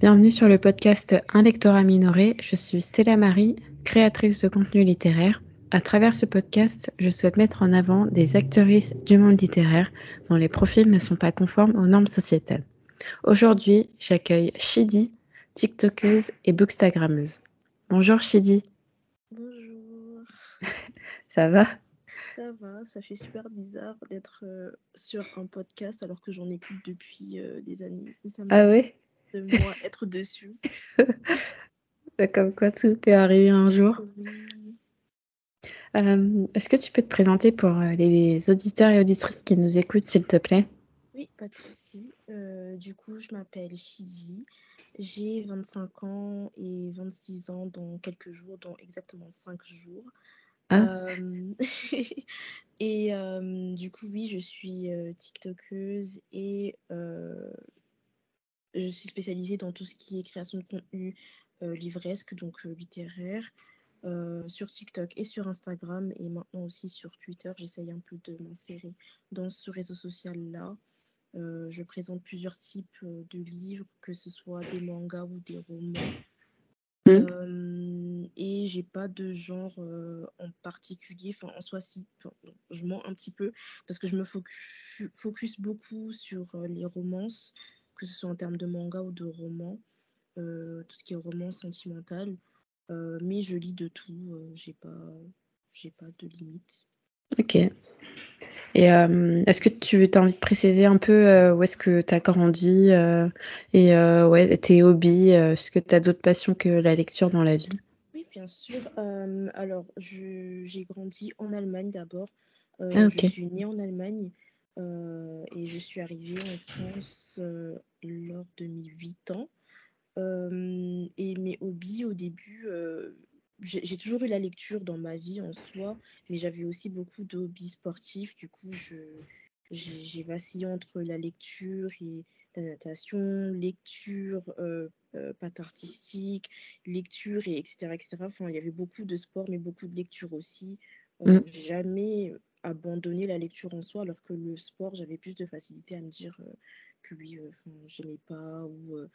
Bienvenue sur le podcast Un lectorat minoré. Je suis Stella Marie, créatrice de contenu littéraire. À travers ce podcast, je souhaite mettre en avant des actrices du monde littéraire dont les profils ne sont pas conformes aux normes sociétales. Aujourd'hui, j'accueille Shidi, TikTokeuse et bookstagrammeuse. Bonjour Shidi. Bonjour. Ça va? Ça va, ça fait super bizarre d'être euh, sur un podcast alors que j'en écoute depuis euh, des années. Ça Ah ouais? De moi être dessus. Bah, Comme quoi tout peut arriver un jour. Euh, Est-ce que tu peux te présenter pour euh, les auditeurs et auditrices qui nous écoutent, s'il te plaît? Oui, pas de souci. Euh, du coup, je m'appelle Shidi. J'ai 25 ans et 26 ans dans quelques jours, dans exactement 5 jours. Ah. Euh, et du coup, oui, je suis TikTokeuse et je suis spécialisée dans tout ce qui est création de contenu euh, livresque, donc euh, littéraire, euh, sur TikTok et sur Instagram et maintenant aussi sur Twitter. J'essaye un peu de m'insérer dans ce réseau social-là. Je présente plusieurs types de livres, que ce soit des mangas ou des romans. Mm. Euh, et j'ai pas de genre euh, en particulier, enfin en soi si, enfin, je mens un petit peu parce que je me focus, focus beaucoup sur euh, les romances, que ce soit en termes de manga ou de romans, euh, tout ce qui est roman sentimental. Euh, mais je lis de tout, euh, j'ai pas, j'ai pas de limite. Ok. Et est-ce que tu as envie de préciser un peu où est-ce que tu as grandi et ouais, tes hobbies Est-ce que tu as d'autres passions que la lecture dans la vie? Oui, bien sûr. Alors, j'ai grandi en Allemagne d'abord. Ah, Je suis née en Allemagne euh, et je suis arrivée en France euh, lors de mes 8 ans. Euh, et mes hobbies, au début, j'ai toujours eu la lecture dans ma vie en soi, mais j'avais aussi beaucoup de hobbies sportifs. Du coup, j'ai vacillé entre la lecture et la natation, lecture, patte artistique, lecture, et etc., etc. Enfin, il y avait beaucoup de sport, mais beaucoup de lecture aussi. Mm. jamais abandonné la lecture en soi, alors que le sport, j'avais plus de facilité à me dire euh, que oui, euh, j'aimais pas, ou euh,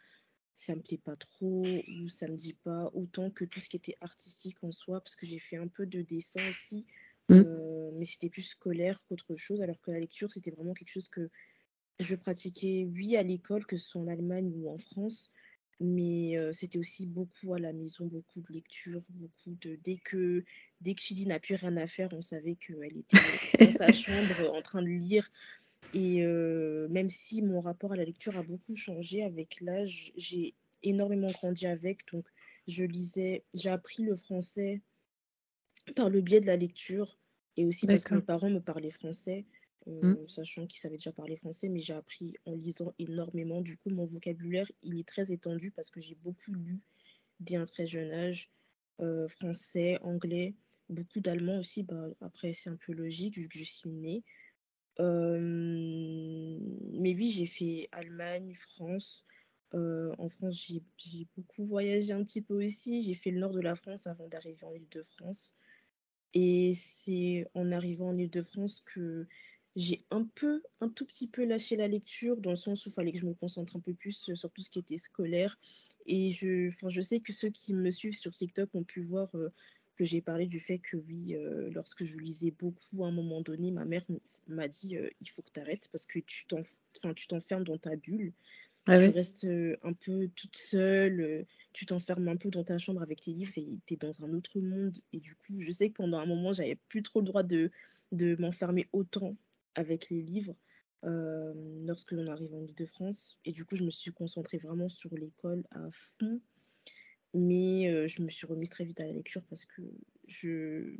ça me plaît pas trop, ou ça me dit pas autant que tout ce qui était artistique en soi, parce que j'ai fait un peu de dessin aussi, Mm. mais c'était plus scolaire qu'autre chose, alors que la lecture, c'était vraiment quelque chose que je pratiquais, oui, à l'école, que ce soit en Allemagne ou en France, mais euh, c'était aussi beaucoup à la maison, beaucoup de lecture, beaucoup de... Dès que, dès que Chidi n'a plus rien à faire, on savait qu'elle était dans sa chambre en train de lire. Et euh, même si mon rapport à la lecture a beaucoup changé avec l'âge, j'ai énormément grandi avec. Donc, je lisais, j'ai appris le français par le biais de la lecture et aussi parce que mes parents me parlaient français, euh, sachant qu'ils savaient déjà parler français, mais j'ai appris en lisant énormément. Du coup, mon vocabulaire, il est très étendu parce que j'ai beaucoup lu dès un très jeune âge, euh, français, anglais, beaucoup d'allemand aussi. Bah, après, c'est un peu logique vu que je suis née. Euh, mais oui, j'ai fait Allemagne, France. Euh, en France, j'ai beaucoup voyagé un petit peu aussi. J'ai fait le nord de la France avant d'arriver en Île-de-France. Et c'est en arrivant en Île-de-France que j'ai un peu, un tout petit peu lâché la lecture, dans le sens où il fallait que je me concentre un peu plus sur tout ce qui était scolaire. Et je, je sais que ceux qui me suivent sur TikTok ont pu voir euh, que j'ai parlé du fait que oui, euh, lorsque je lisais beaucoup, à un moment donné, ma mère m'a dit euh, il faut que tu arrêtes parce que tu t'enfermes dans ta bulle Ah tu oui. restes euh, un peu toute seule, tu t'enfermes un peu dans ta chambre avec tes livres et tu es dans un autre monde. Et du coup, je sais que pendant un moment, j'avais plus trop le droit de, de m'enfermer autant avec les livres euh, lorsque l'on arrive en Ile-de-France. Et du coup, je me suis concentrée vraiment sur l'école à fond. Mais euh, je me suis remise très vite à la lecture parce que je,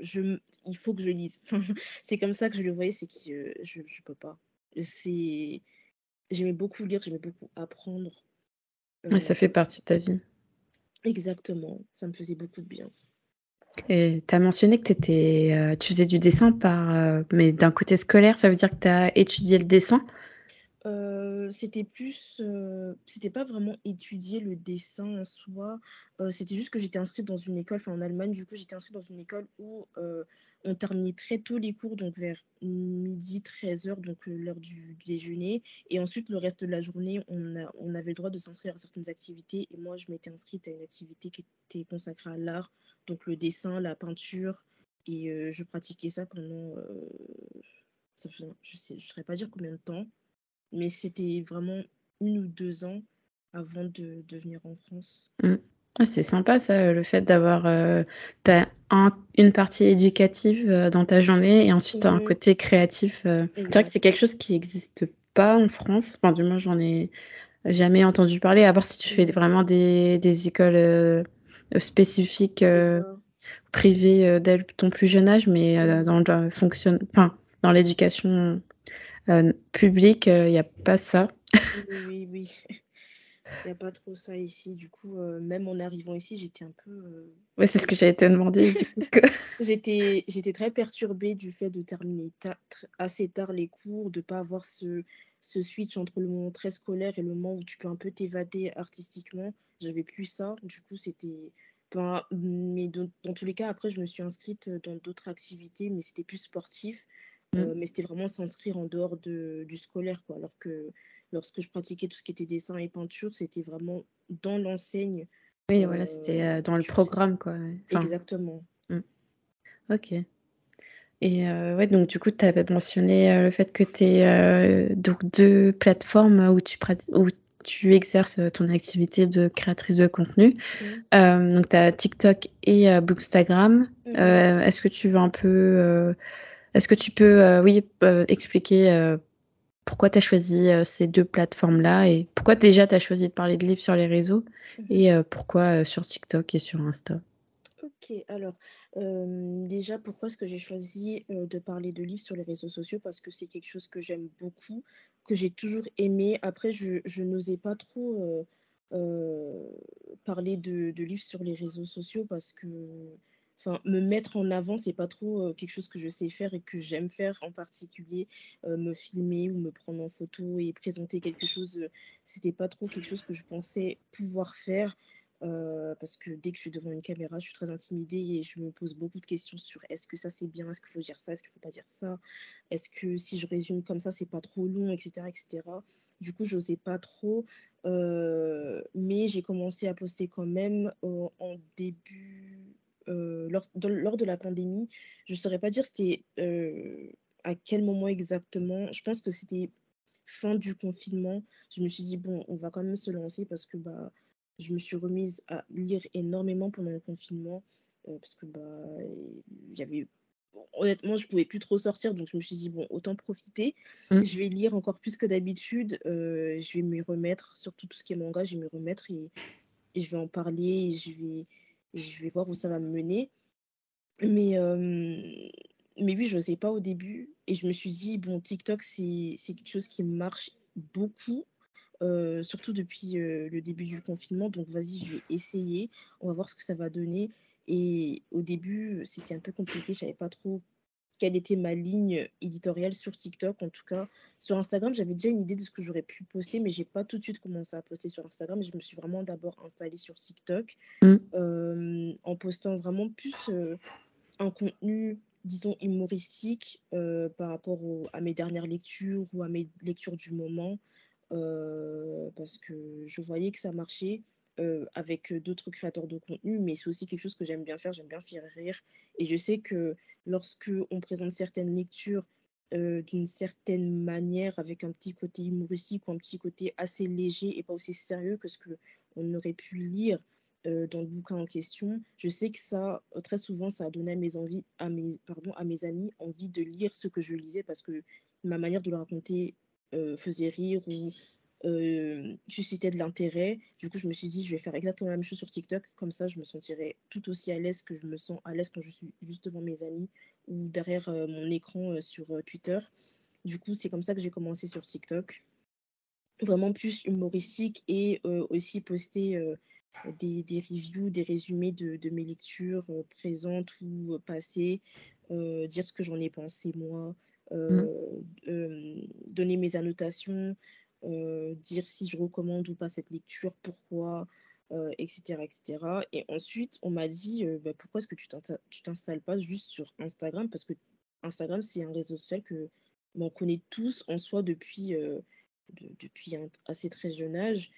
je, il faut que je lise. C'est comme ça que je le voyais, c'est que euh, je ne peux pas. C'est J'aimais beaucoup lire, j'aimais beaucoup apprendre. Ouais, ça Euh, fait partie de ta vie. exactement, ça me faisait beaucoup de bien. Et tu as mentionné que t'étais, euh, tu faisais du dessin par, euh, mais d'un côté scolaire, ça veut dire que tu as étudié le dessin c'était plus, c'était pas vraiment étudier le dessin en soi, c'était juste que j'étais inscrite dans une école, enfin en Allemagne, du coup, j'étais inscrite dans une école où, on terminait très tôt les cours, donc vers midi, 13:00, donc l'heure du déjeuner. Et ensuite le reste de la journée, on avait le droit de s'inscrire à certaines activités. Et moi, je m'étais inscrite à une activité qui était consacrée à l'art, donc le dessin, la peinture. Et je pratiquais ça pendant, ça je sais je saurais pas dire combien de temps mais c'était vraiment une ou deux ans avant de, de venir en France. Mmh. Ah, c'est sympa ça, le fait d'avoir euh, une partie éducative euh, dans ta journée et ensuite un côté créatif. Euh. C'est vrai que c'est quelque chose qui n'existe pas en France. Enfin, du moins, j'en ai jamais entendu parler, à part si tu fais vraiment des, des écoles spécifiques privées dès ton plus jeune âge, mais dans le fonctionne, enfin, dans l'éducation euh, public, il euh, n'y a pas ça. Oui, oui, Il n'y a pas trop ça ici. Du coup, euh, même en arrivant ici, j'étais un peu. Ouais, c'est ce que j'allais te demander. j'étais, j'étais très perturbée du fait de terminer assez tard les cours, de ne pas avoir ce, ce switch entre le moment très scolaire et le moment où tu peux un peu t'évader artistiquement. J'avais plus ça. Du coup, c'était. Ben, mais dans, dans, tous les cas, après, je me suis inscrite dans d'autres activités, mais c'était plus sportif. Euh, mmh. mais c'était vraiment s'inscrire en dehors de, du scolaire, quoi. Alors que lorsque je pratiquais tout ce qui était dessin et peinture, c'était vraiment dans l'enseigne. Oui, voilà, c'était euh, dans le programme, quoi. Exactement. Mmh. Ok. Et euh, ouais, donc du coup, tu avais mentionné le fait que tu es donc deux plateformes où tu, où tu exerces ton activité de créatrice de contenu. Mmh. donc, tu as TikTok et Bookstagram. Est-ce que tu veux un peu est-ce que tu peux, euh, oui, euh, expliquer euh, pourquoi tu as choisi ces deux plateformes-là et pourquoi déjà tu as choisi de parler de livres sur les réseaux mhm. et pourquoi sur TikTok et sur Insta? Ok, alors déjà pourquoi est-ce que j'ai choisi de parler de livres sur les réseaux sociaux? Parce que c'est quelque chose que j'aime beaucoup, que j'ai toujours aimé. Après, je, je n'osais pas trop parler de, de, livres sur les réseaux sociaux parce que enfin me mettre en avant c'est pas trop quelque chose que je sais faire et que j'aime faire en particulier me filmer ou me prendre en photo et présenter quelque chose c'était pas trop quelque chose que je pensais pouvoir faire parce que dès que je suis devant une caméra je suis très intimidée et je me pose beaucoup de questions sur est-ce que ça c'est bien est-ce qu'il faut dire ça est-ce qu'il faut pas dire ça est-ce que si je résume comme ça c'est pas trop long etc etc du coup j'osais pas trop mais j'ai commencé à poster quand même en début euh, lors, lors, de la pandémie. Je ne saurais pas dire c'était euh, à quel moment exactement. Je pense que c'était fin du confinement. Je me suis dit, bon, on va quand même se lancer parce que bah, je me suis remise à lire énormément pendant le confinement. Euh, parce que bah, j'avais honnêtement, je pouvais plus trop sortir, donc je me suis dit, bon, autant profiter. Mmh. Je vais lire encore plus que d'habitude. je vais m'y remettre, surtout tout ce qui est manga, je vais m'y remettre et, et, je vais en parler. Et je vais, je vais voir où ça va me mener. Mais, mais oui, je ne sais pas au début. Et je me suis dit, bon, TikTok, c'est quelque chose qui marche beaucoup, surtout depuis le début du confinement. Donc, vas-y, je vais essayer. On va voir ce que ça va donner. Et au début, c'était un peu compliqué. Je savais pas trop quelle était ma ligne éditoriale sur TikTok. En tout cas, sur Instagram, j'avais déjà une idée de ce que j'aurais pu poster, mais j'ai pas tout de suite commencé à poster sur Instagram. Je me suis vraiment d'abord installée sur TikTok mm. euh, en postant vraiment plus euh, un contenu, disons, humoristique euh, par rapport à mes dernières lectures ou à mes lectures du moment, parce que je voyais que ça marchait. Euh, avec d'autres créateurs de contenu, mais c'est aussi quelque chose que j'aime bien faire, j'aime bien faire rire. Et je sais que lorsque on présente certaines lectures euh, d'une certaine manière, avec un petit côté humoristique ou un petit côté assez léger et pas aussi sérieux que ce qu'on aurait pu lire euh, dans le bouquin en question, je sais que ça, très souvent, ça a donné à mes, envies, à mes, pardon, à mes amis envie de lire ce que je lisais parce que ma manière de le raconter faisait rire ou euh, suscitait de l'intérêt. Du coup, je me suis dit, je vais faire exactement la même chose sur TikTok. Comme ça, je me sentirai tout aussi à l'aise que je me sens à l'aise quand je suis juste devant mes amis ou derrière euh, mon écran euh, sur Twitter. Du coup, c'est comme ça que j'ai commencé sur TikTok. Vraiment plus humoristique et aussi poster des, des, reviews, des résumés de, de mes lectures présentes ou passées, dire ce que j'en ai pensé moi, mmh. donner mes annotations, dire si je recommande ou pas cette lecture, pourquoi, etc., etc. Et ensuite, on m'a dit, bah, pourquoi est-ce que tu t'installes pas juste sur Instagram? Parce que Instagram, c'est un réseau social que on connaît tous en soi depuis, assez très jeune âge.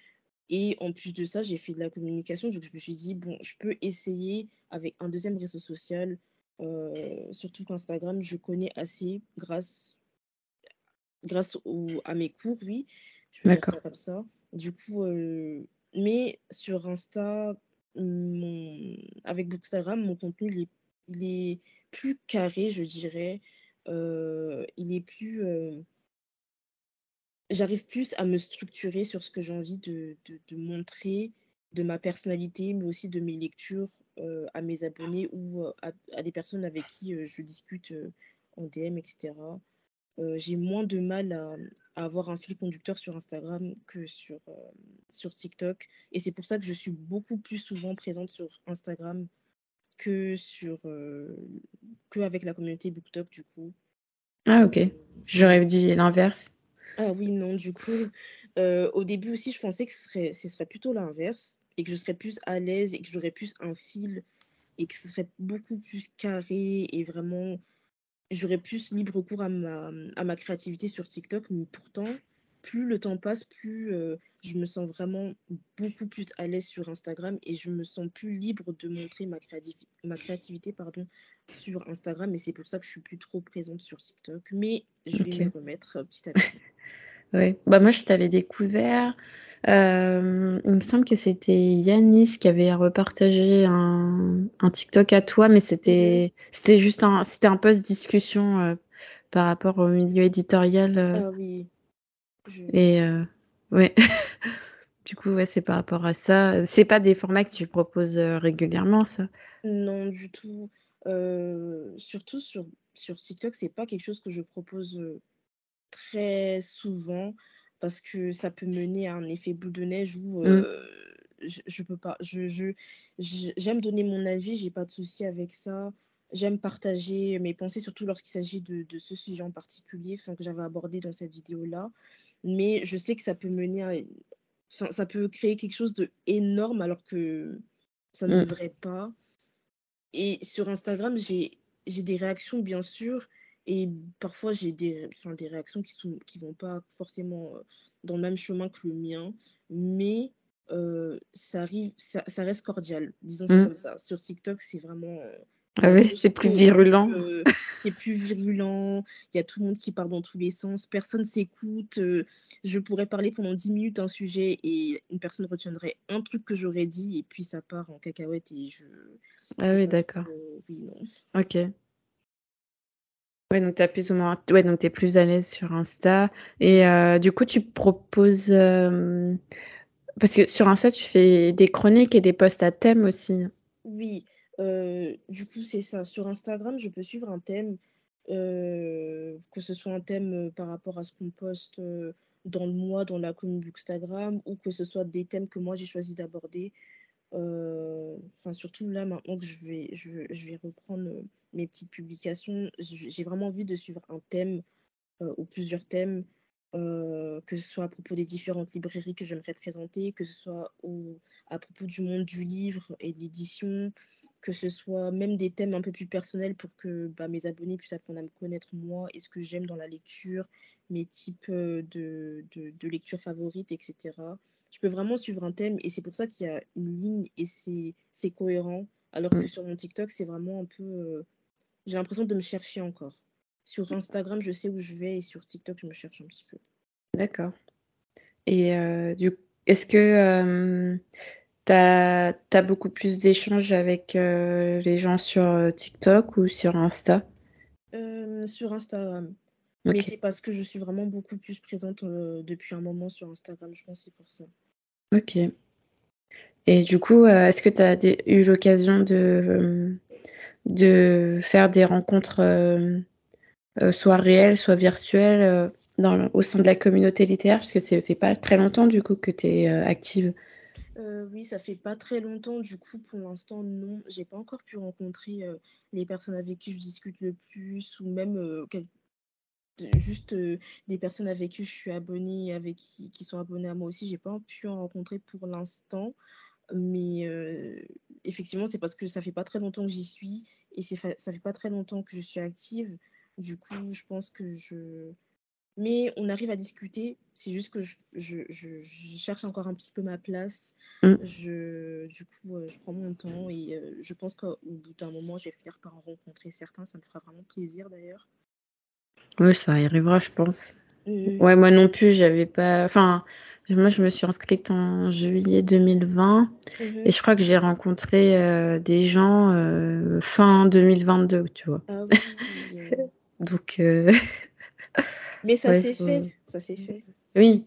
Et en plus de ça, j'ai fait de la communication. Donc, je me suis dit, bon, je peux essayer avec un deuxième réseau social. surtout qu'Instagram, je connais assez grâce, grâce à mes cours, oui. Je peux dire ça comme ça. Du coup, mais sur Insta, mon... avec Bookstagram, mon contenu, il est, il est plus carré, je dirais. Euh, il est plus. Euh, j'arrive plus à me structurer sur ce que j'ai envie de, de, montrer, de ma personnalité, mais aussi de mes lectures euh, à mes abonnés ou à, à, des personnes avec qui je discute en DM, etc. j'ai moins de mal à, à, avoir un fil conducteur sur Instagram que sur, sur TikTok. Et c'est pour ça que je suis beaucoup plus souvent présente sur Instagram que sur que avec la communauté BookTok du coup. Ah ok, j'aurais dit l'inverse. Ah oui non du coup au début aussi je pensais que ce serait ce serait plutôt l'inverse et que je serais plus à l'aise et que j'aurais plus un fil et que ce serait beaucoup plus carré et vraiment j'aurais plus libre cours à ma, à ma créativité sur TikTok mais pourtant plus le temps passe, plus euh, je me sens vraiment beaucoup plus à l'aise sur Instagram et je me sens plus libre de montrer ma, ma créativité pardon, sur Instagram. Et c'est pour ça que je suis plus trop présente sur TikTok. Mais je vais me remettre euh, petit à petit. oui, bah, moi je t'avais découvert. Euh, il me semble que c'était Yanis qui avait repartagé un, un TikTok à toi, mais c'était c'était juste un, c'était un post discussion par rapport au milieu éditorial. Ah oui. Et euh, ouais. du coup, ouais, c'est par rapport à ça. C'est pas des formats que tu proposes euh, régulièrement, ça? Non, du tout. Euh, surtout sur, sur TikTok, c'est pas quelque chose que je propose très souvent parce que ça peut mener à un effet boule de neige où mmh. je, je, peux pas. Je, je, j'aime donner mon avis, j'ai pas de souci avec ça. J'aime partager mes pensées, surtout lorsqu'il s'agit de, de, ce sujet en particulier que j'avais abordé dans cette vidéo-là mais je sais que ça peut mener à... Enfin, ça peut créer quelque chose de énorme alors que ça ne mmh. devrait pas. Et sur Instagram, j'ai des réactions, bien sûr, et parfois j'ai des, enfin, des réactions qui ne qui vont pas forcément euh, dans le même chemin que le mien, mais euh, ça, arrive, ça, ça, reste cordial, disons ça mmh. comme ça. Sur TikTok, c'est vraiment euh, ah oui, c'est plus virulent. c'est plus virulent. Il y a tout le monde qui part dans tous les sens. Personne s'écoute. Euh, je pourrais parler pendant 10 minutes un sujet et une personne retiendrait un truc que j'aurais dit et puis ça part en cacahuète et je. Ah oui, d'accord. Oui, non. Ok. Ouais, donc tu plus ou moins. Ouais, donc es plus à l'aise sur Insta. Et euh, du coup, tu proposes. Euh, parce que sur Insta, tu fais des chroniques et des posts à thème aussi. Oui. Euh, du coup, c'est ça. Sur Instagram, je peux suivre un thème, que ce soit un thème par rapport à ce qu'on poste dans le mois, dans la communauté Instagram, ou que ce soit des thèmes que moi j'ai choisi d'aborder. Enfin, surtout là, maintenant que je vais, je, je vais reprendre mes petites publications, j'ai vraiment envie de suivre un thème ou plusieurs thèmes. que ce soit à propos des différentes librairies que j'aimerais présenter, que ce soit au, à propos du monde du livre et de l'édition, que ce soit même des thèmes un peu plus personnels pour que bah, mes abonnés puissent apprendre à me connaître moi et ce que j'aime dans la lecture, mes types euh, de, de, lecture favorites, etc. Je peux vraiment suivre un thème et c'est pour ça qu'il y a une ligne et c'est cohérent. Alors que mm. sur mon TikTok, c'est vraiment un peu... Euh, j'ai l'impression de me chercher encore. Sur Instagram, je sais où je vais et sur TikTok, je me cherche un petit peu. D'accord. Et euh, du est-ce que tu as, beaucoup plus d'échanges avec euh, les gens sur euh, TikTok ou sur Insta? Euh, Sur Instagram. Mais c'est parce que je suis vraiment beaucoup plus présente depuis un moment sur Instagram, je pense, c'est pour ça. Ok. Et du coup, est-ce que tu as eu l'occasion de, de faire des rencontres soit réelles, soit virtuelles dans, au sein de la communauté littéraire Parce que ça fait pas très longtemps du coup que tu es active. Euh, oui, ça fait pas très longtemps, du coup, pour l'instant, non. J'ai pas encore pu rencontrer euh, les personnes avec qui je discute le plus, ou même euh, juste des personnes avec qui je suis abonnée, avec qui, qui sont abonnées à moi aussi. J'ai pas pu en rencontrer pour l'instant. Mais effectivement, c'est parce que ça fait pas très longtemps que j'y suis et ça fait pas très longtemps que je suis active. Du coup, je pense que je. Mais on arrive à discuter. C'est juste que je, je, je, cherche encore un petit peu ma place. Mmh. Je, du coup, je prends mon temps et je pense qu'au bout d'un moment, je vais finir par en rencontrer certains. Ça me fera vraiment plaisir d'ailleurs. Oui, ça arrivera, je pense. Mmh. Ouais, moi non plus, j'avais pas. Enfin, moi, je me suis inscrite en juillet 2020 et mmh je crois que j'ai rencontré euh, des gens euh, fin 2022, tu vois. Ah oui. Donc. Euh, Mais ça s'est fait, ça s'est fait. Oui.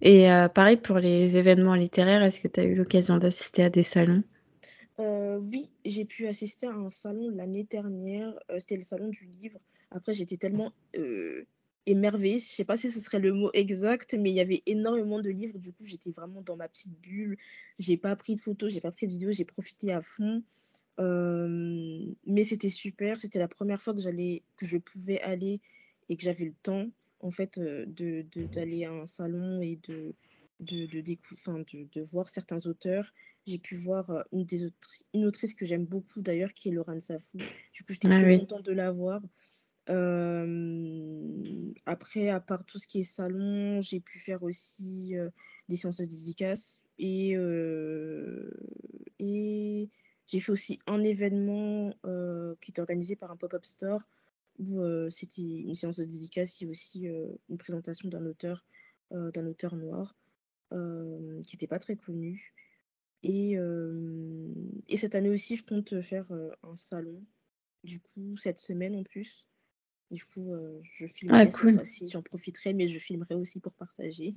Et pareil pour les événements littéraires, est-ce que tu as eu l'occasion d'assister à des salons? Oui, j'ai pu assister à un salon l'année dernière. C'était le salon du livre. Après, j'étais tellement émerveillée. Je sais pas si ce serait le mot exact, mais il y avait énormément de livres. Du coup, j'étais vraiment dans ma petite bulle. J'ai pas pris de photos, j'ai pas pris de vidéos, j'ai profité à fond. Euh, mais c'était super. C'était la première fois que j'allais, que je pouvais aller et que j'avais le temps, en fait, euh, de, d'aller à un salon et de, de, de, de, de, voir certains auteurs. J'ai pu voir euh, une, des une autrice que j'aime beaucoup d'ailleurs, qui est Laurent Safou. Du coup, j'étais ah trop contente de la voir après, à part tout ce qui est salon, j'ai pu faire aussi des séances de dédicace et, et j'ai fait aussi un événement qui était organisé par un pop-up store où c'était une séance de dédicace et aussi une présentation d'un auteur, auteur noir qui n'était pas très connu. Et cette année aussi, je compte faire un salon, du coup, cette semaine en plus. Du coup, euh, je filmerai ah, cette fois-ci, j'en profiterai, mais je filmerai aussi pour partager.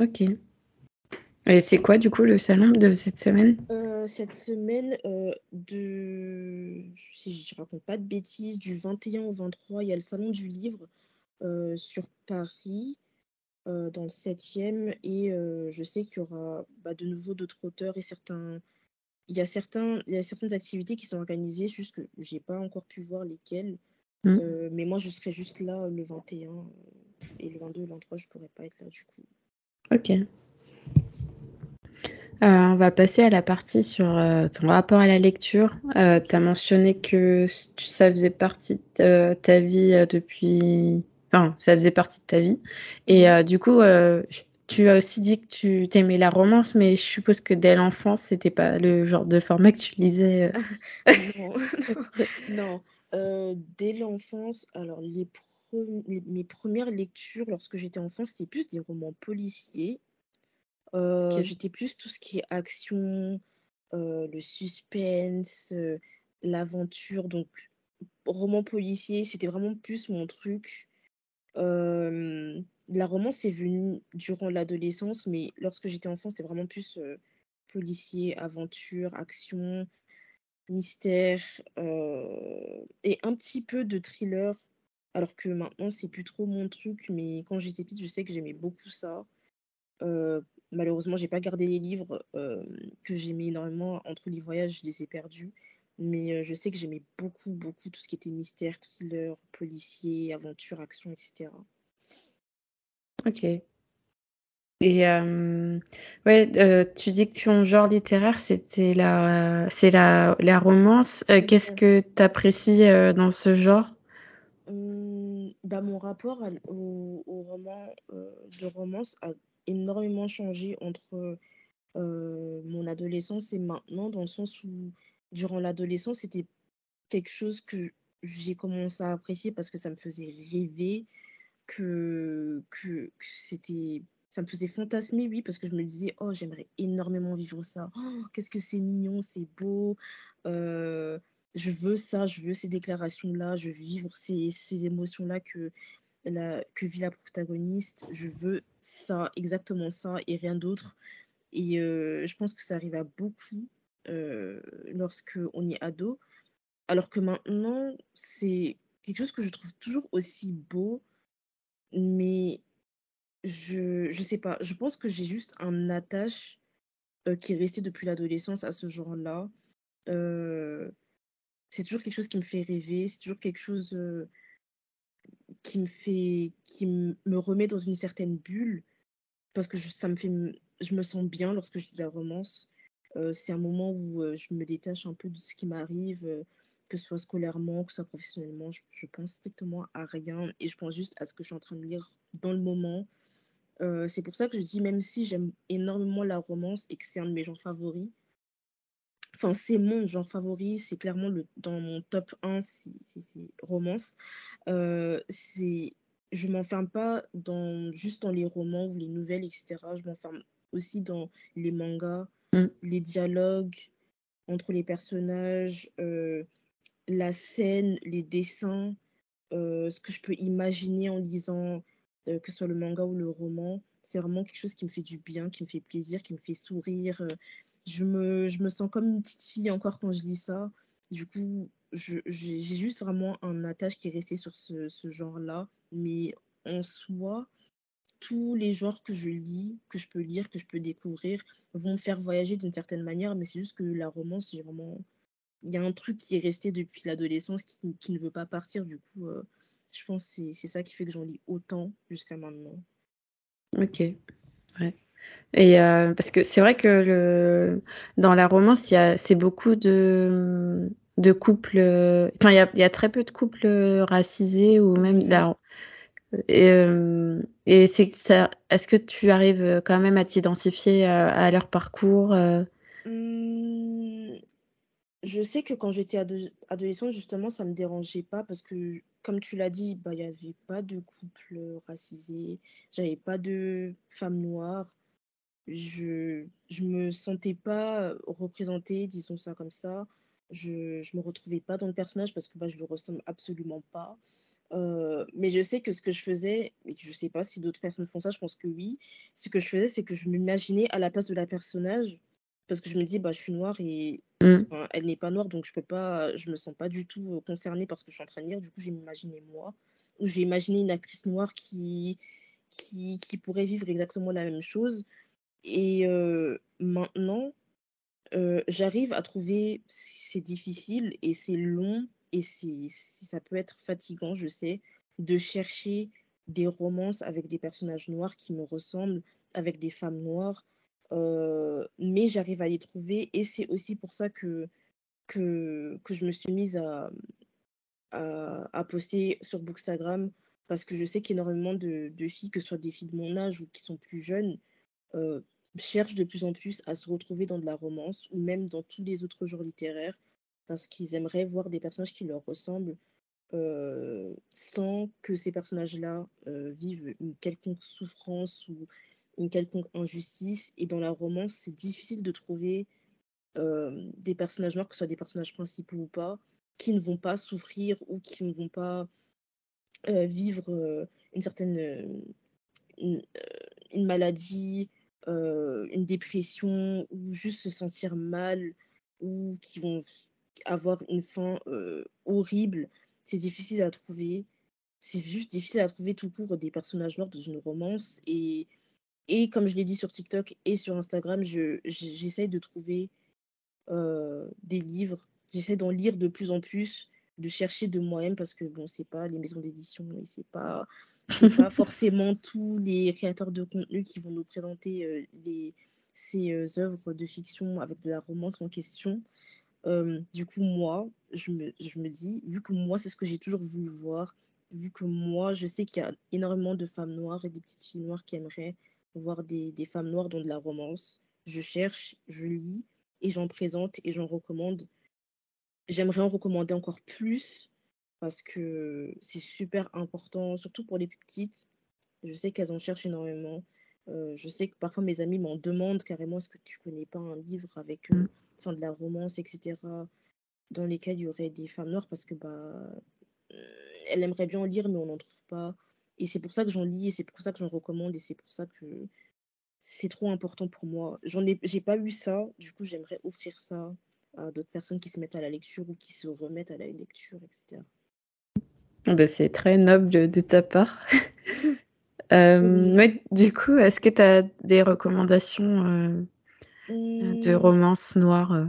Ok. Et c'est quoi du coup le salon de cette semaine? Euh, Cette semaine, euh, de... si je ne raconte pas de bêtises, du 21 au 23, il y a le salon du livre sur Paris, dans le 7e, et je sais qu'il y aura bah, de nouveau d'autres auteurs et certains... Il y, a certains, il y a certaines activités qui sont organisées, juste que je n'ai pas encore pu voir lesquelles. Mmh. Euh, mais moi, je serai juste là le 21 euh, et le 22 et le 23, je pourrais pas être là du coup. Ok. Euh, on va passer à la partie sur ton rapport à la lecture. tu as mentionné que ça faisait partie de ta vie depuis. Enfin, ça faisait partie de ta vie. Et du coup, tu as aussi dit que tu t'aimais la romance, mais je suppose que dès l'enfance, c'était pas le genre de format que tu lisais. non, non. Euh, dès l'enfance, alors les, mes premières lectures lorsque j'étais enfant, c'était plus des romans policiers. Euh, j'étais plus tout ce qui est action, euh, le suspense, l'aventure. Donc, roman policier, c'était vraiment plus mon truc. la romance est venue durant l'adolescence, mais lorsque j'étais enfant, c'était vraiment plus policier, aventure, action mystère euh, et un petit peu de thriller. Alors que maintenant, c'est plus trop mon truc, mais quand j'étais petite, je sais que j'aimais beaucoup ça. Euh, malheureusement, j'ai pas gardé les livres euh, que j'aimais énormément. Entre les voyages, je les ai perdus. Mais je sais que j'aimais beaucoup, beaucoup tout ce qui était mystère, thriller, policier, aventure, action, etc. Ok. Et euh, ouais, euh, tu dis que ton genre littéraire, c'était la, c'est la, la romance. Euh, qu'est-ce que tu apprécies dans ce genre? Mmh, bah, Mon rapport au, au, roman de romance a énormément changé entre mon adolescence et maintenant, dans le sens où, durant l'adolescence, c'était quelque chose que j'ai commencé à apprécier parce que ça me faisait rêver, que, que, que c'était ça me faisait fantasmer, oui, parce que je me disais, oh, j'aimerais énormément vivre ça. Oh, qu'est-ce que c'est mignon, c'est beau. Euh, je veux ça, je veux ces déclarations-là, je veux vivre ces, ces émotions-là que, la, que vit la protagoniste. Je veux ça, exactement ça, et rien d'autre. Et euh, je pense que ça arrive à beaucoup euh, lorsqu'on est ado. Alors que maintenant, c'est quelque chose que je trouve toujours aussi beau, mais je, je sais pas, je pense que j'ai juste un attache qui est resté depuis l'adolescence à ce genre-là. c'est toujours quelque chose qui me fait rêver, c'est toujours quelque chose qui me fait, qui me remet dans une certaine bulle parce que ça me fait, je me sens bien lorsque je lis la romance. c'est un moment où je me détache un peu de ce qui m'arrive, que ce soit scolairement, que ce soit professionnellement. Je, je, pense strictement à rien et je pense juste à ce que je suis en train de lire dans le moment. C'est pour ça que je dis, même si j'aime énormément la romance et que c'est un de mes genres favoris, Enfin, c'est mon genre favori, c'est clairement le, dans mon top 1, c'est romance. Euh, c'est, je m'enferme pas dans, juste dans les romans ou les nouvelles, etc. Je m'enferme aussi dans les mangas, mm. les dialogues entre les personnages, euh, la scène, les dessins, euh, ce que je peux imaginer en lisant, que ce soit le manga ou le roman. C'est vraiment quelque chose qui me fait du bien, qui me fait plaisir, qui me fait sourire je me, je me sens comme une petite fille encore quand je lis ça. Du coup, j'ai juste vraiment un attache qui est resté sur ce, ce genre-là. Mais en soi, tous les genres que je lis, que je peux lire, que je peux découvrir, vont me faire voyager d'une certaine manière. Mais c'est juste que la romance, j'ai vraiment. Il y a un truc qui est resté depuis l'adolescence qui, qui, ne veut pas partir. Du coup, euh, je pense que c'est ça qui fait que j'en lis autant jusqu'à maintenant. Ok. Ouais. Et euh, parce que c'est vrai que le, dans la romance, c'est beaucoup de, de couples. Enfin, il y a, y a, très peu de couples racisés ou même. et, euh, et c'est. Est-ce que tu arrives quand même à t'identifier à, à, leur parcours mmh, Je sais que quand j'étais adolescente, justement, ça me dérangeait pas parce que, comme tu l'as dit, bah, il n'y avait pas de couple racisé, j'avais pas de femmes noires je je me sentais pas représentée, disons ça comme ça. Je je me retrouvais pas dans le personnage parce que bah, je le ressemble absolument pas. Euh, mais je sais que ce que je faisais, et je sais pas si d'autres personnes font ça, je pense que oui. Ce que je faisais, c'est que je m'imaginais à la place de la personnage parce que je me dis bah je suis noire et mmh. elle n'est pas noire donc je peux pas je me sens pas du tout concernée parce que je suis en train de lire du coup j'ai imaginé moi ou j'ai imaginé une actrice noire qui, qui qui pourrait vivre exactement la même chose. Et maintenant, j'arrive à trouver c'est difficile et c'est long et c'est ça peut être fatigant, je sais, de chercher des romances avec des personnages noirs qui me ressemblent, avec des femmes noires, mais j'arrive à les trouver et c'est aussi pour ça que que que je me suis mise à à poster sur Bookstagram parce que je sais qu'énormément de de filles, que ce soit des filles de mon âge ou qui sont plus jeunes, euh, cherchent de plus en plus à se retrouver dans de la romance ou même dans tous les autres genres littéraires parce qu'ils aimeraient voir des personnages qui leur ressemblent euh, sans que ces personnages-là euh, vivent une quelconque souffrance ou une quelconque injustice. Et dans la romance, c'est difficile de trouver des personnages noirs, que ce soit des personnages principaux ou pas, qui ne vont pas souffrir ou qui ne vont pas vivre une certaine une maladie, euh, une dépression ou juste se sentir mal ou qui vont avoir une fin euh, horrible, c'est difficile à trouver. C'est juste difficile à trouver tout court des personnages noirs dans une romance. Et, et comme je l'ai dit sur TikTok et sur Instagram, j'essaie de trouver euh, des livres. J'essaie d'en lire de plus en plus, de chercher de moi-même parce que bon, c'est pas les maisons d'édition et c'est pas pas forcément tous les créateurs de contenu qui vont nous présenter euh, les, ces euh, œuvres de fiction avec de la romance en question. Du coup, moi, je me, je me dis, vu que moi, c'est ce que j'ai toujours voulu voir, vu que moi, je sais qu'il y a énormément de femmes noires et des petites filles noires qui aimeraient voir des, des femmes noires dans de la romance, je cherche, je lis et j'en présente et j'en recommande. J'aimerais en recommander encore plus parce que c'est super important, surtout pour les plus petites. Je sais qu'elles en cherchent énormément. Euh, je sais que parfois mes amis m'en demandent carrément est-ce que tu connais pas un livre avec euh, mmh. de la romance, etc., dans lesquels il y aurait des femmes noires? Parce que bah, euh, elle aimerait bien en lire, mais on n'en trouve pas. Et c'est pour ça que j'en lis, et c'est pour ça que j'en recommande, et c'est pour ça que c'est trop important pour moi. J'en ai, j'ai pas eu ça, du coup j'aimerais offrir ça à d'autres personnes qui se mettent à la lecture ou qui se remettent à la lecture, etc. Bah, c'est très noble de ta part. Euh, du coup, est-ce que tu as des recommandations euh, de mmh. romances noires?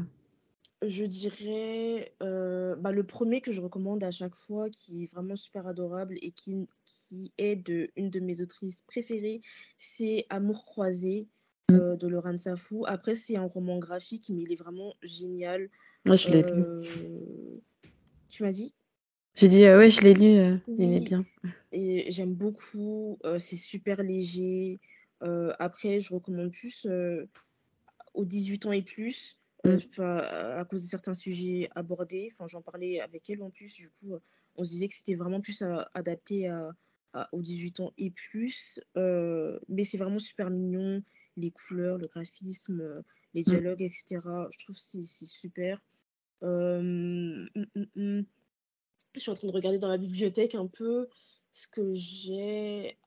Je dirais euh, bah, le premier que je recommande à chaque fois, qui est vraiment super adorable et qui, qui est de, une de mes autrices préférées, c'est Amour croisé Mm. euh, de Laurent Safou. Après, c'est un roman graphique, mais il est vraiment génial. Moi, je l'ai lu. Euh, tu m'as dit? J'ai dit, ouais, je l'ai lu, il est bien. et j'aime beaucoup. c'est super léger. Après, je recommande plus aux 18 ans et plus, euh, Mm. pas- à cause de certains sujets abordés. Enfin, j'en parlais avec elle en plus. Du coup, on se disait que c'était vraiment plus à- adapté à, à- aux 18 ans et plus. Euh, mais c'est vraiment super mignon. Les couleurs, le graphisme, les Mm. dialogues, etc. Je trouve que c'est super. Euh, hum. Je suis en train de regarder dans la bibliothèque un peu ce que j'ai.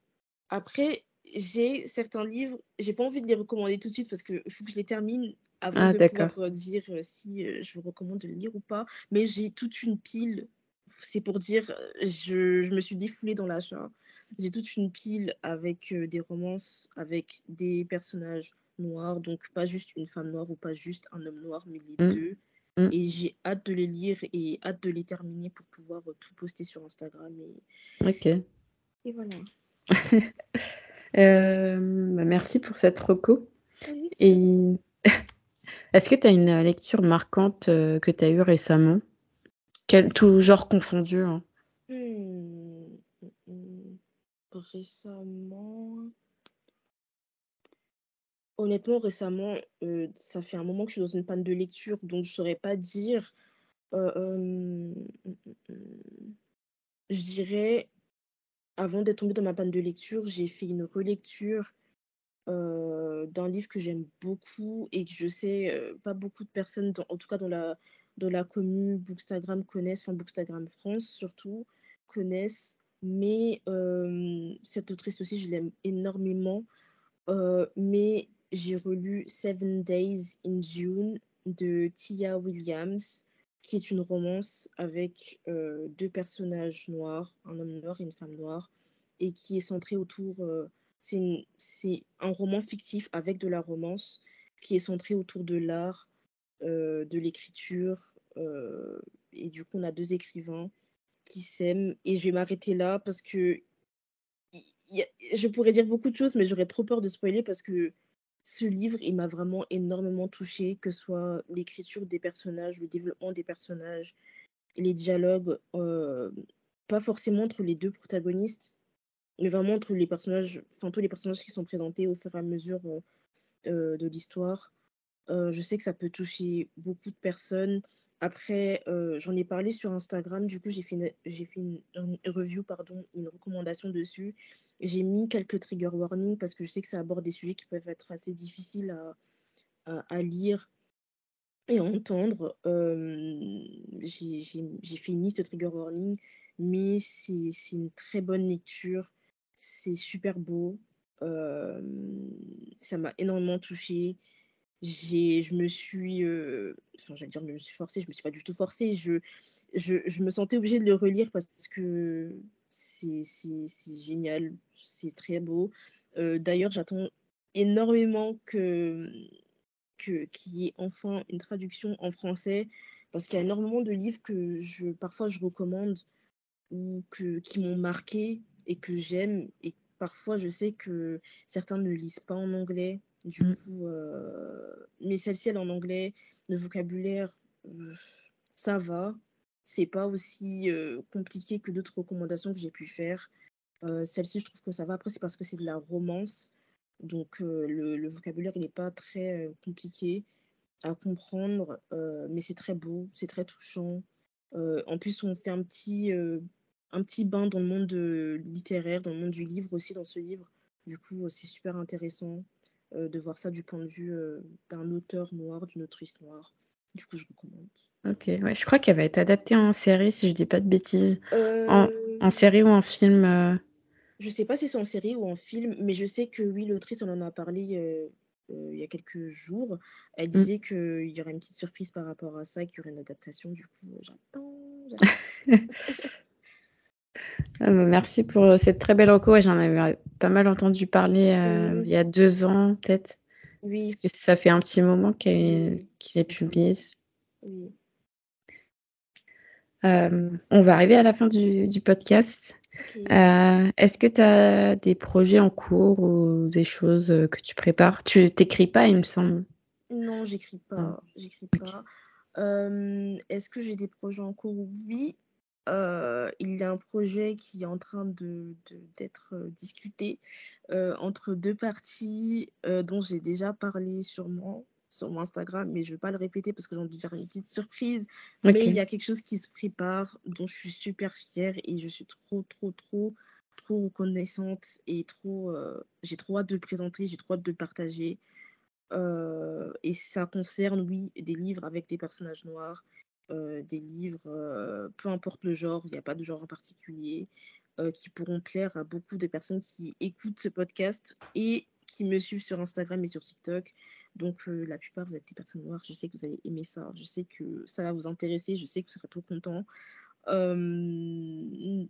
Après, j'ai certains livres, j'ai pas envie de les recommander tout de suite parce qu'il faut que je les termine avant Ah, de pouvoir euh, dire euh, si euh, je vous recommande de le lire ou pas. Mais j'ai toute une pile, c'est pour dire, je, je me suis défoulée dans l'achat. J'ai toute une pile avec des romances, avec des personnages noirs, donc pas juste une femme noire ou pas juste un homme noir, mais les Mm. deux. Mm. Et j'ai hâte de les lire et hâte de les terminer pour pouvoir tout poster sur Instagram. Et, Ok. et voilà. Euh, bah, merci pour cette reco. Oui. Et est-ce que tu as une lecture marquante euh, que tu as eue récemment? Quel, tout genre confondu, hein. Hmm, hmm, hmm. Récemment, honnêtement, récemment, euh, ça fait un moment que je suis dans une panne de lecture, donc je saurais pas dire. Euh, je dirais, avant d'être tombée dans ma panne de lecture, j'ai fait une relecture euh, d'un livre que j'aime beaucoup et que je sais euh, pas beaucoup de personnes, en tout cas dans la, dans la commune Bookstagram connaissent, enfin Bookstagram France surtout, connaissent. Mais euh, cette autrice aussi, je l'aime énormément. Mais j'ai relu Seven Days in June de Tia Williams, qui est une romance avec deux personnages noirs, un homme noir et une femme noire, et qui est centrée autour. C'est un roman fictif avec de la romance qui est centré autour de l'art, euh, de l'écriture. euh, et du coup, on a deux écrivains qui s'aiment. Et je vais m'arrêter là parce que je pourrais dire beaucoup de choses, mais j'aurais trop peur de spoiler parce que ce livre, il m'a vraiment énormément touchée, que ce soit l'écriture des personnages, le développement des personnages, les dialogues, euh, pas forcément entre les deux protagonistes, mais vraiment entre les personnages, enfin tous les personnages qui sont présentés au fur et à mesure euh, euh, de l'histoire. Euh, je sais que ça peut toucher beaucoup de personnes. Après, j'en ai parlé sur Instagram, du coup j'ai fait une, j'ai fait une, review, pardon, une recommandation dessus. J'ai mis quelques trigger warnings parce que je sais que ça aborde des sujets qui peuvent être assez difficiles à, à, lire et à entendre. J'ai j'ai- j'ai fait une liste de trigger warnings, mais c'est c'est une très bonne lecture. C'est super beau. Euh, ça m'a énormément touchée. J'ai, je me suis, euh, enfin, j'allais dire, je me suis forcée, je me suis pas du tout forcée. Je, je, je me sentais obligée de le relire parce que c'est, c'est, c'est génial, c'est très beau. Euh, d'ailleurs, j'attends énormément que, que, qu'il y ait enfin une traduction en français parce qu'il y a énormément de livres que je, parfois je recommande ou que, qui m'ont marqué et que j'aime. Et parfois, je sais que certains ne lisent pas en anglais. Du Mm. coup, euh, mais celle-ci, elle est en anglais. Le vocabulaire, euh, ça va. C'est pas aussi euh, compliqué que d'autres recommandations que j'ai pu faire. Celle-ci, je trouve que ça va. Après, c'est parce que c'est de la romance. Donc, le, le vocabulaire, il n'est pas très compliqué à comprendre. mais c'est très beau, c'est très touchant. Euh, en plus, on fait un petit, euh, un petit bain dans le monde euh, littéraire, dans le monde du livre aussi, dans ce livre. Du coup, euh, c'est super intéressant euh, de voir ça du point de vue euh, d'un auteur noir, d'une autrice noire. Du coup, je recommande. Ok, ouais, je crois qu'elle va être adaptée en série, si je dis pas de bêtises. En, Euh, en série ou en film. je sais pas si c'est en série ou en film, mais je sais que oui, l'autrice, on en a parlé il y a quelques jours. Elle mm. disait qu'il y aurait une petite surprise par rapport à ça, qu'il y aurait une adaptation. Du coup, j'attends, merci pour euh, cette très belle reco. Ouais, J'en avais euh, pas mal entendu parler euh, Mhm. il y a deux ans, peut-être. Parce Oui, que ça fait un petit moment qu'elle qu'il est moment. Oui. on va arriver à la fin du, podcast. Est-ce que tu as des projets en cours ou des choses que tu prépares? Tu t'écris pas, il me semble. Non, j'écris pas. J'écris pas. Est-ce que j'ai des projets en cours? Oui. Il y a un projet qui est en train de, d'être discuté entre deux parties dont j'ai déjà parlé sûrement sur mon Instagram, mais je ne vais pas le répéter parce que j'ai envie de faire une petite surprise. Mais il y a quelque chose qui se prépare dont je suis super fière et je suis trop, trop, trop, trop reconnaissante et trop, j'ai trop hâte de le présenter, j'ai trop hâte de le partager. Euh, et ça concerne, oui, des livres avec des personnages noirs, euh, des livres, euh, peu importe le genre, il n'y a pas de genre en particulier, qui pourront plaire à beaucoup de personnes qui écoutent ce podcast et qui me suivent sur Instagram et sur TikTok. Donc la plupart, vous êtes des personnes noires, je sais que vous allez aimer ça, je sais que ça va vous intéresser, je sais que vous serez trop content j'ai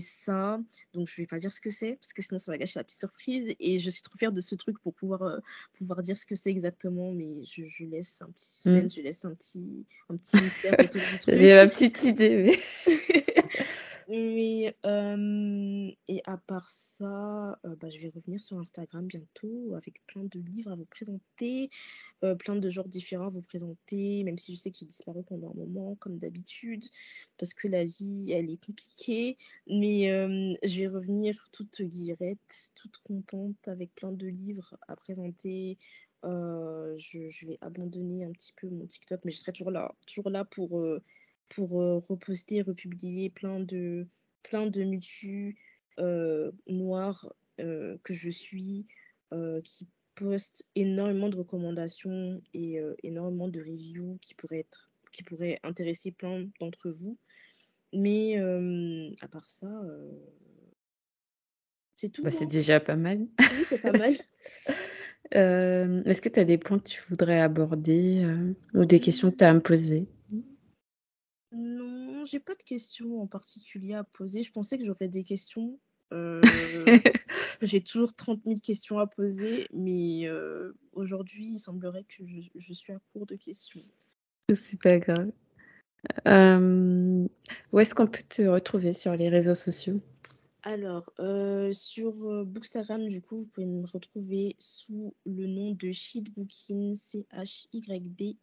ça, donc je vais pas dire ce que c'est parce que sinon ça va gâcher la petite surprise. Et je suis trop fière de ce truc pour pouvoir, pouvoir dire ce que c'est exactement, mais je, je, laisse un petit mmh. suspense, je laisse un petit, un petit mystère autour du truc. J'ai ma petite idée, mais. Mais, et à part ça, bah, je vais revenir sur Instagram bientôt avec plein de livres à vous présenter, plein de genres différents à vous présenter, même si je sais que j'ai disparu pendant un moment, comme d'habitude, parce que la vie, elle est compliquée. Mais je vais revenir toute guillerette, toute contente, avec plein de livres à présenter. je, je, vais abandonner un petit peu mon TikTok, mais je serai toujours là, toujours là pour pour reposter, republier plein de, plein de mutus noirs que je suis, qui postent énormément de recommandations et énormément de reviews qui pourraient, être, qui pourraient intéresser plein d'entre vous. Mais à part ça, c'est tout. Bah, c'est déjà pas mal. Oui, c'est pas mal. Est-ce que tu as des points que tu voudrais aborder ou des questions que tu as à me poser? Non, j'ai pas de questions en particulier à poser. Je pensais que j'aurais des questions. Euh, parce que j'ai toujours 30 000 questions à poser, mais euh, aujourd'hui, il semblerait que je, suis à court de questions. C'est pas grave. Euh, où est-ce qu'on peut te retrouver sur les réseaux sociaux? Alors, sur Bookstagram, du coup, vous pouvez me retrouver sous le nom de Sheetbooking, C-H-Y-D-I-E,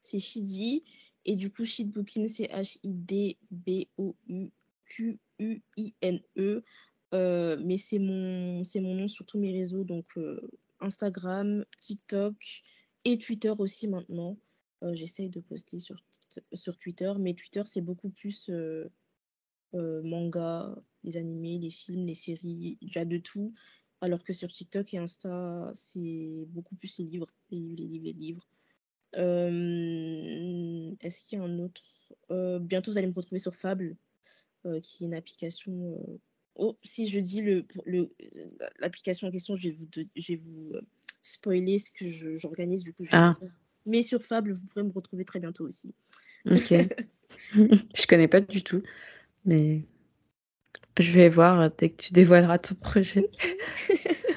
c'est Shidi. Et du coup, Sheetbooking, c'est H-I-D-B-O-U-Q-U-I-N-E. Euh, mais c'est mon, c'est mon nom sur tous mes réseaux, donc euh, Instagram, TikTok et Twitter aussi maintenant. Euh, j'essaye de poster sur, sur Twitter, mais Twitter, c'est beaucoup plus manga, les animés, les films, les séries, il y a de tout. Alors que sur TikTok et Insta, c'est beaucoup plus les livres, les livres, les livres, les livres. Est-ce qu'il y a un autre? Bientôt, vous allez me retrouver sur Fable, qui est une application. Oh, si je dis l'application le, en question, je vais vous, je vais vous spoiler ce que j'organise, du coup, je ah. Mais sur Fable, vous pourrez me retrouver très bientôt aussi. Ok. je connais pas du tout, mais je vais voir dès que tu dévoileras ton projet.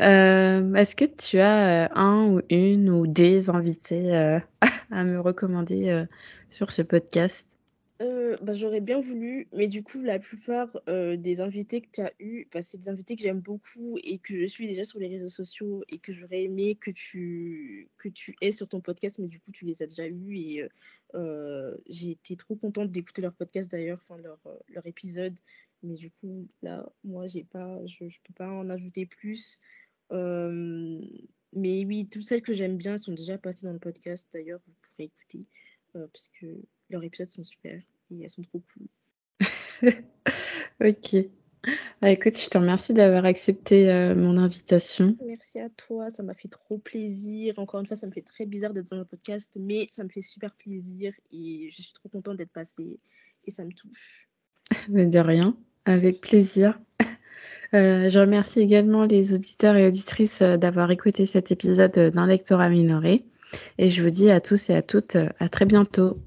Euh, est-ce que tu as euh, un ou une ou des invités euh, à me recommander sur ce podcast? Bah, J'aurais bien voulu, mais du coup, la plupart des invités que tu as eus, bah, c'est des invités que j'aime beaucoup et que je suis déjà sur les réseaux sociaux et que j'aurais aimé que tu, que aies sur ton podcast, mais du coup, tu les as déjà eus et j'ai été trop contente d'écouter leur podcast d'ailleurs, enfin leur, leur épisode. Mais du coup, là, moi, pas, je ne peux pas en ajouter plus mais oui, toutes celles que j'aime bien sont déjà passées dans le podcast. D'ailleurs, vous pourrez écouter parce que leurs épisodes sont super et elles sont trop cool. ok. Bah, écoute, je te remercie d'avoir accepté mon invitation. Merci à toi, ça m'a fait trop plaisir. Encore une fois, ça me fait très bizarre d'être dans le podcast, mais ça me fait super plaisir et je suis trop contente d'être passée et ça me touche. de rien, avec plaisir. Euh, je remercie également les auditeurs et auditrices euh, d'avoir écouté cet épisode d'un lectorat minoré. Et je vous dis à tous et à toutes à très bientôt.